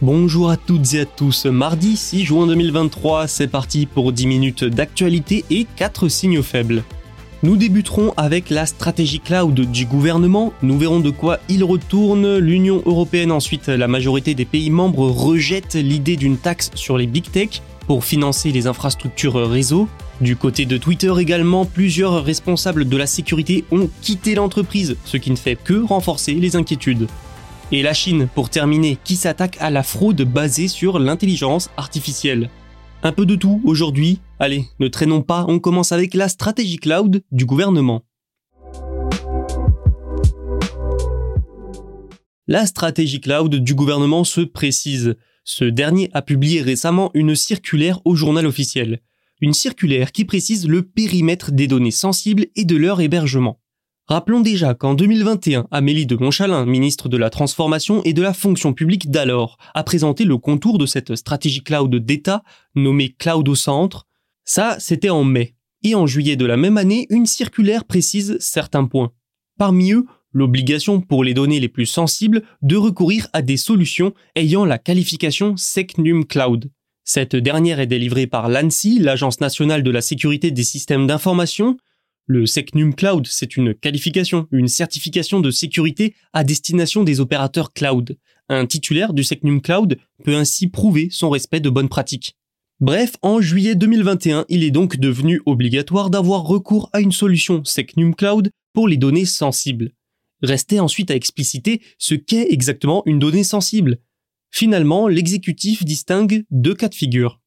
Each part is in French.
Bonjour à toutes et à tous, mardi 6 juin 2023, c'est parti pour 10 minutes d'actualité et 4 signaux faibles. Nous débuterons avec la stratégie cloud du gouvernement, nous verrons de quoi il retourne, l'Union européenne ensuite, la majorité des pays membres rejettent l'idée d'une taxe sur les big tech pour financer les infrastructures réseau. Du côté de Twitter également, plusieurs responsables de la sécurité ont quitté l'entreprise, ce qui ne fait que renforcer les inquiétudes. Et la Chine, pour terminer, qui s'attaque à la fraude basée sur l'intelligence artificielle. Un peu de tout aujourd'hui. Allez, ne traînons pas, on commence avec la stratégie cloud du gouvernement. La stratégie cloud du gouvernement se précise. Ce dernier a publié récemment une circulaire au journal officiel. Une circulaire qui précise le périmètre des données sensibles et de leur hébergement. Rappelons déjà qu'en 2021, Amélie de Montchalin, ministre de la Transformation et de la Fonction publique d'alors, a présenté le contour de cette stratégie cloud d'État nommée Cloud au centre. Ça, c'était en mai. Et en juillet de la même année, une circulaire précise certains points. Parmi eux, l'obligation pour les données les plus sensibles de recourir à des solutions ayant la qualification SecNum Cloud. Cette dernière est délivrée par l'ANSI, l'Agence nationale de la sécurité des systèmes d'information, le SecNum Cloud, c'est une qualification, une certification de sécurité à destination des opérateurs cloud. Un titulaire du SecNum Cloud peut ainsi prouver son respect de bonnes pratiques. Bref, en juillet 2021, il est donc devenu obligatoire d'avoir recours à une solution SecNum Cloud pour les données sensibles. Restait ensuite à expliciter ce qu'est exactement une donnée sensible. Finalement, l'exécutif distingue deux cas de figure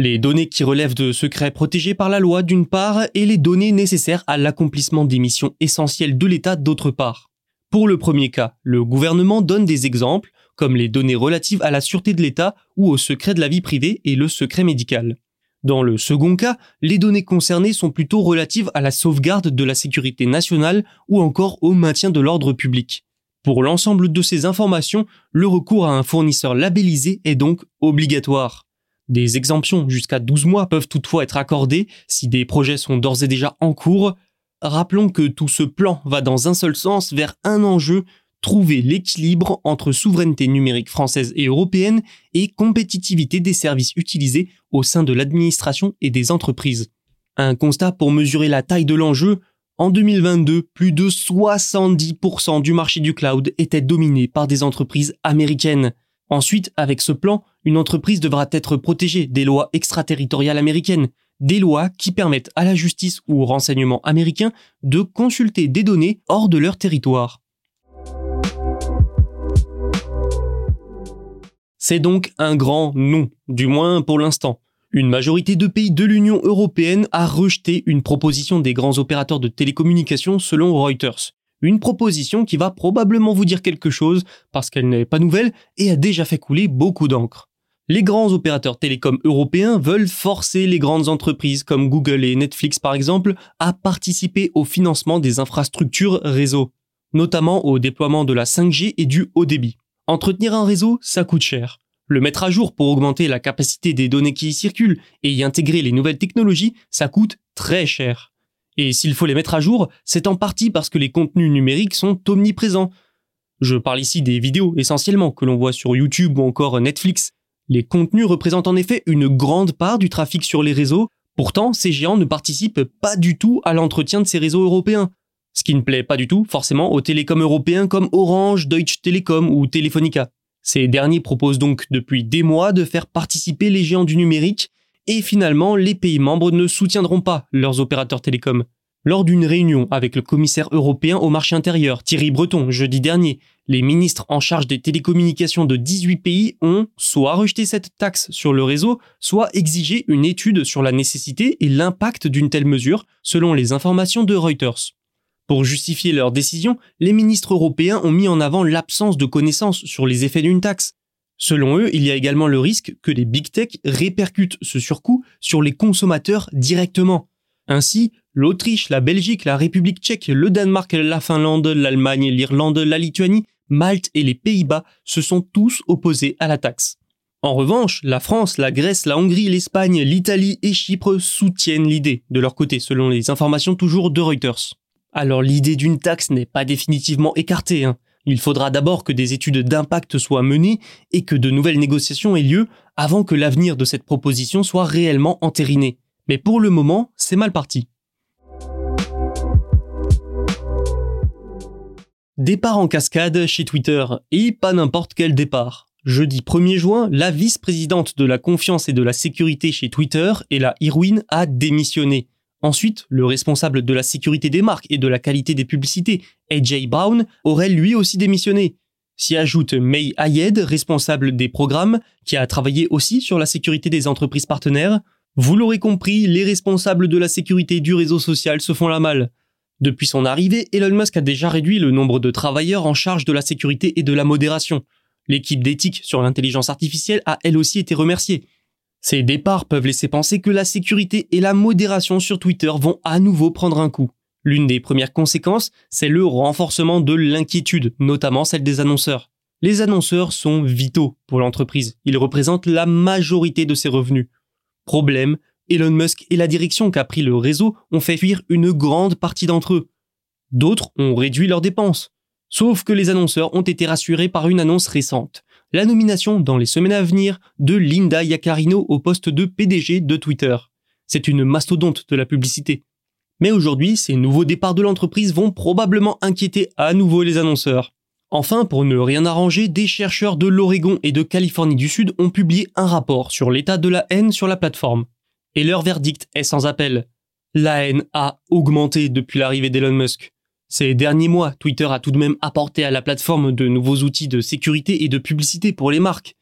les données qui relèvent de secrets protégés par la loi d'une part et les données nécessaires à l'accomplissement des missions essentielles de l'État d'autre part. Pour le premier cas, le gouvernement donne des exemples, comme les données relatives à la sûreté de l'État ou au secret de la vie privée et le secret médical. Dans le second cas, les données concernées sont plutôt relatives à la sauvegarde de la sécurité nationale ou encore au maintien de l'ordre public. Pour l'ensemble de ces informations, le recours à un fournisseur labellisé est donc obligatoire. Des exemptions jusqu'à 12 mois peuvent toutefois être accordées si des projets sont d'ores et déjà en cours. Rappelons que tout ce plan va dans un seul sens vers un enjeu, trouver l'équilibre entre souveraineté numérique française et européenne et compétitivité des services utilisés au sein de l'administration et des entreprises. Un constat pour mesurer la taille de l'enjeu, en 2022, plus de 70% du marché du cloud était dominé par des entreprises américaines. Ensuite, avec ce plan, une entreprise devra être protégée des lois extraterritoriales américaines, des lois qui permettent à la justice ou au renseignement américain de consulter des données hors de leur territoire. C'est donc un grand non, du moins pour l'instant. Une majorité de pays de l'Union européenne a rejeté une proposition des grands opérateurs de télécommunications selon Reuters. Une proposition qui va probablement vous dire quelque chose parce qu'elle n'est pas nouvelle et a déjà fait couler beaucoup d'encre. Les grands opérateurs télécoms européens veulent forcer les grandes entreprises comme Google et Netflix par exemple à participer au financement des infrastructures réseau, notamment au déploiement de la 5G et du haut débit. Entretenir un réseau, ça coûte cher. Le mettre à jour pour augmenter la capacité des données qui y circulent et y intégrer les nouvelles technologies, ça coûte très cher. Et s'il faut les mettre à jour, c'est en partie parce que les contenus numériques sont omniprésents. Je parle ici des vidéos essentiellement que l'on voit sur YouTube ou encore Netflix. Les contenus représentent en effet une grande part du trafic sur les réseaux, pourtant ces géants ne participent pas du tout à l'entretien de ces réseaux européens. Ce qui ne plaît pas du tout forcément aux télécoms européens comme Orange, Deutsche Telekom ou Telefonica. Ces derniers proposent donc depuis des mois de faire participer les géants du numérique et finalement les pays membres ne soutiendront pas leurs opérateurs télécoms. Lors d'une réunion avec le commissaire européen au marché intérieur, Thierry Breton, jeudi dernier, les ministres en charge des télécommunications de 18 pays ont soit rejeté cette taxe sur le réseau, soit exigé une étude sur la nécessité et l'impact d'une telle mesure, selon les informations de Reuters. Pour justifier leur décision, les ministres européens ont mis en avant l'absence de connaissances sur les effets d'une taxe. Selon eux, il y a également le risque que les big tech répercutent ce surcoût sur les consommateurs directement. Ainsi, l'Autriche, la Belgique, la République tchèque, le Danemark, la Finlande, l'Allemagne, l'Irlande, la Lituanie, Malte et les Pays-Bas se sont tous opposés à la taxe. En revanche, la France, la Grèce, la Hongrie, l'Espagne, l'Italie et Chypre soutiennent l'idée, de leur côté, selon les informations toujours de Reuters. Alors l'idée d'une taxe n'est pas définitivement écartée. Hein. Il faudra d'abord que des études d'impact soient menées et que de nouvelles négociations aient lieu avant que l'avenir de cette proposition soit réellement entériné. Mais pour le moment, c'est mal parti. Départ en cascade chez Twitter, et pas n'importe quel départ. Jeudi 1er juin, la vice-présidente de la confiance et de la sécurité chez Twitter, Ella Irwin, a démissionné. Ensuite, le responsable de la sécurité des marques et de la qualité des publicités, AJ Brown, aurait lui aussi démissionné. S'y ajoute May Ayed, responsable des programmes, qui a travaillé aussi sur la sécurité des entreprises partenaires. Vous l'aurez compris, les responsables de la sécurité du réseau social se font la malle. Depuis son arrivée, Elon Musk a déjà réduit le nombre de travailleurs en charge de la sécurité et de la modération. L'équipe d'éthique sur l'intelligence artificielle a elle aussi été remerciée. Ces départs peuvent laisser penser que la sécurité et la modération sur Twitter vont à nouveau prendre un coup. L'une des premières conséquences, c'est le renforcement de l'inquiétude, notamment celle des annonceurs. Les annonceurs sont vitaux pour l'entreprise. Ils représentent la majorité de ses revenus. Problème, Elon Musk et la direction qu'a pris le réseau ont fait fuir une grande partie d'entre eux. D'autres ont réduit leurs dépenses. Sauf que les annonceurs ont été rassurés par une annonce récente la nomination dans les semaines à venir de Linda Yaccarino au poste de PDG de Twitter. C'est une mastodonte de la publicité. Mais aujourd'hui, ces nouveaux départs de l'entreprise vont probablement inquiéter à nouveau les annonceurs. Enfin, pour ne rien arranger, des chercheurs de l'Oregon et de Californie du Sud ont publié un rapport sur l'état de la haine sur la plateforme. Et leur verdict est sans appel. La haine a augmenté depuis l'arrivée d'Elon Musk. Ces derniers mois, Twitter a tout de même apporté à la plateforme de nouveaux outils de sécurité et de publicité pour les marques.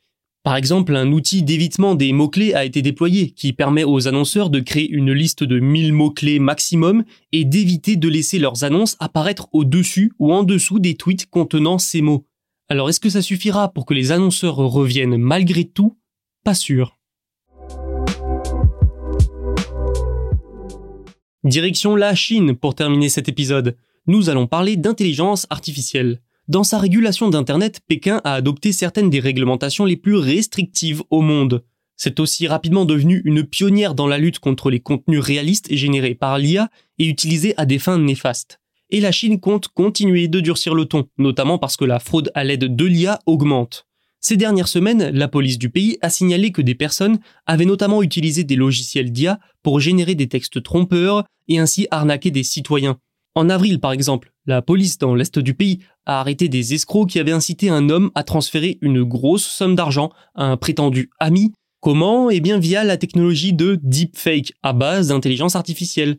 Par exemple, un outil d'évitement des mots-clés a été déployé qui permet aux annonceurs de créer une liste de 1000 mots-clés maximum et d'éviter de laisser leurs annonces apparaître au-dessus ou en dessous des tweets contenant ces mots. Alors est-ce que ça suffira pour que les annonceurs reviennent malgré tout? Pas sûr. Direction la Chine pour terminer cet épisode nous allons parler d'intelligence artificielle. Dans sa régulation d'Internet, Pékin a adopté certaines des réglementations les plus restrictives au monde. C'est aussi rapidement devenu une pionnière dans la lutte contre les contenus réalistes générés par l'IA et utilisés à des fins néfastes. Et la Chine compte continuer de durcir le ton, notamment parce que la fraude à l'aide de l'IA augmente. Ces dernières semaines, la police du pays a signalé que des personnes avaient notamment utilisé des logiciels d'IA pour générer des textes trompeurs et ainsi arnaquer des citoyens. En avril, par exemple, la police dans l'est du pays a arrêté des escrocs qui avaient incité un homme à transférer une grosse somme d'argent à un prétendu ami. Comment? Eh bien via la technologie de deepfake à base d'intelligence artificielle.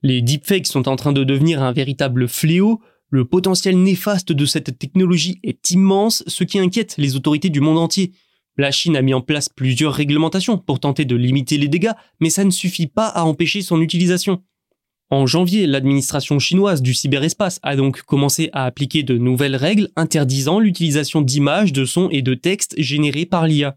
Les deepfakes sont en train de devenir un véritable fléau. Le potentiel néfaste de cette technologie est immense, ce qui inquiète les autorités du monde entier. La Chine a mis en place plusieurs réglementations pour tenter de limiter les dégâts, mais ça ne suffit pas à empêcher son utilisation. En janvier, l'administration chinoise du cyberespace a donc commencé à appliquer de nouvelles règles interdisant l'utilisation d'images, de sons et de textes générés par l'IA,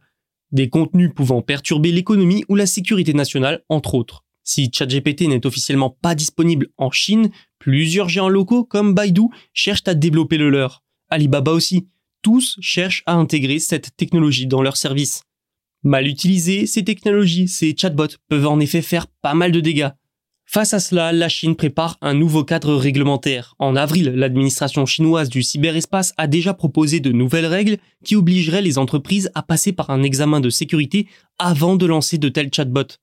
des contenus pouvant perturber l'économie ou la sécurité nationale, entre autres. Si ChatGPT n'est officiellement pas disponible en Chine, plusieurs géants locaux comme Baidu cherchent à développer le leur. Alibaba aussi. Tous cherchent à intégrer cette technologie dans leurs services. Mal utilisées, ces technologies, ces chatbots peuvent en effet faire pas mal de dégâts. Face à cela, la Chine prépare un nouveau cadre réglementaire. En avril, l'administration chinoise du cyberespace a déjà proposé de nouvelles règles qui obligeraient les entreprises à passer par un examen de sécurité avant de lancer de tels chatbots.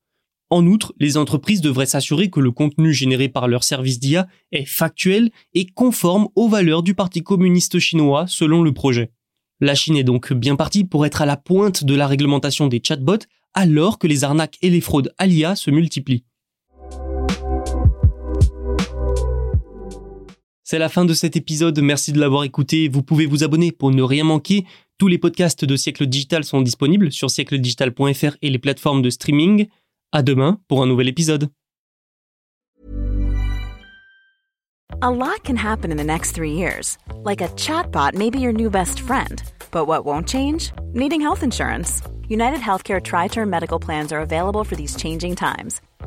En outre, les entreprises devraient s'assurer que le contenu généré par leur service d'IA est factuel et conforme aux valeurs du Parti communiste chinois selon le projet. La Chine est donc bien partie pour être à la pointe de la réglementation des chatbots alors que les arnaques et les fraudes à l'IA se multiplient. C'est la fin de cet épisode, merci de l'avoir écouté. Vous pouvez vous abonner pour ne rien manquer. Tous les podcasts de Siècle Digital sont disponibles sur siècledigital.fr et les plateformes de streaming. À demain pour un nouvel épisode. A lot can happen in the next three years. Like a chatbot may be your new best friend. But what won't change? Needing health insurance. United Healthcare Tri Term Medical Plans are available for these changing times.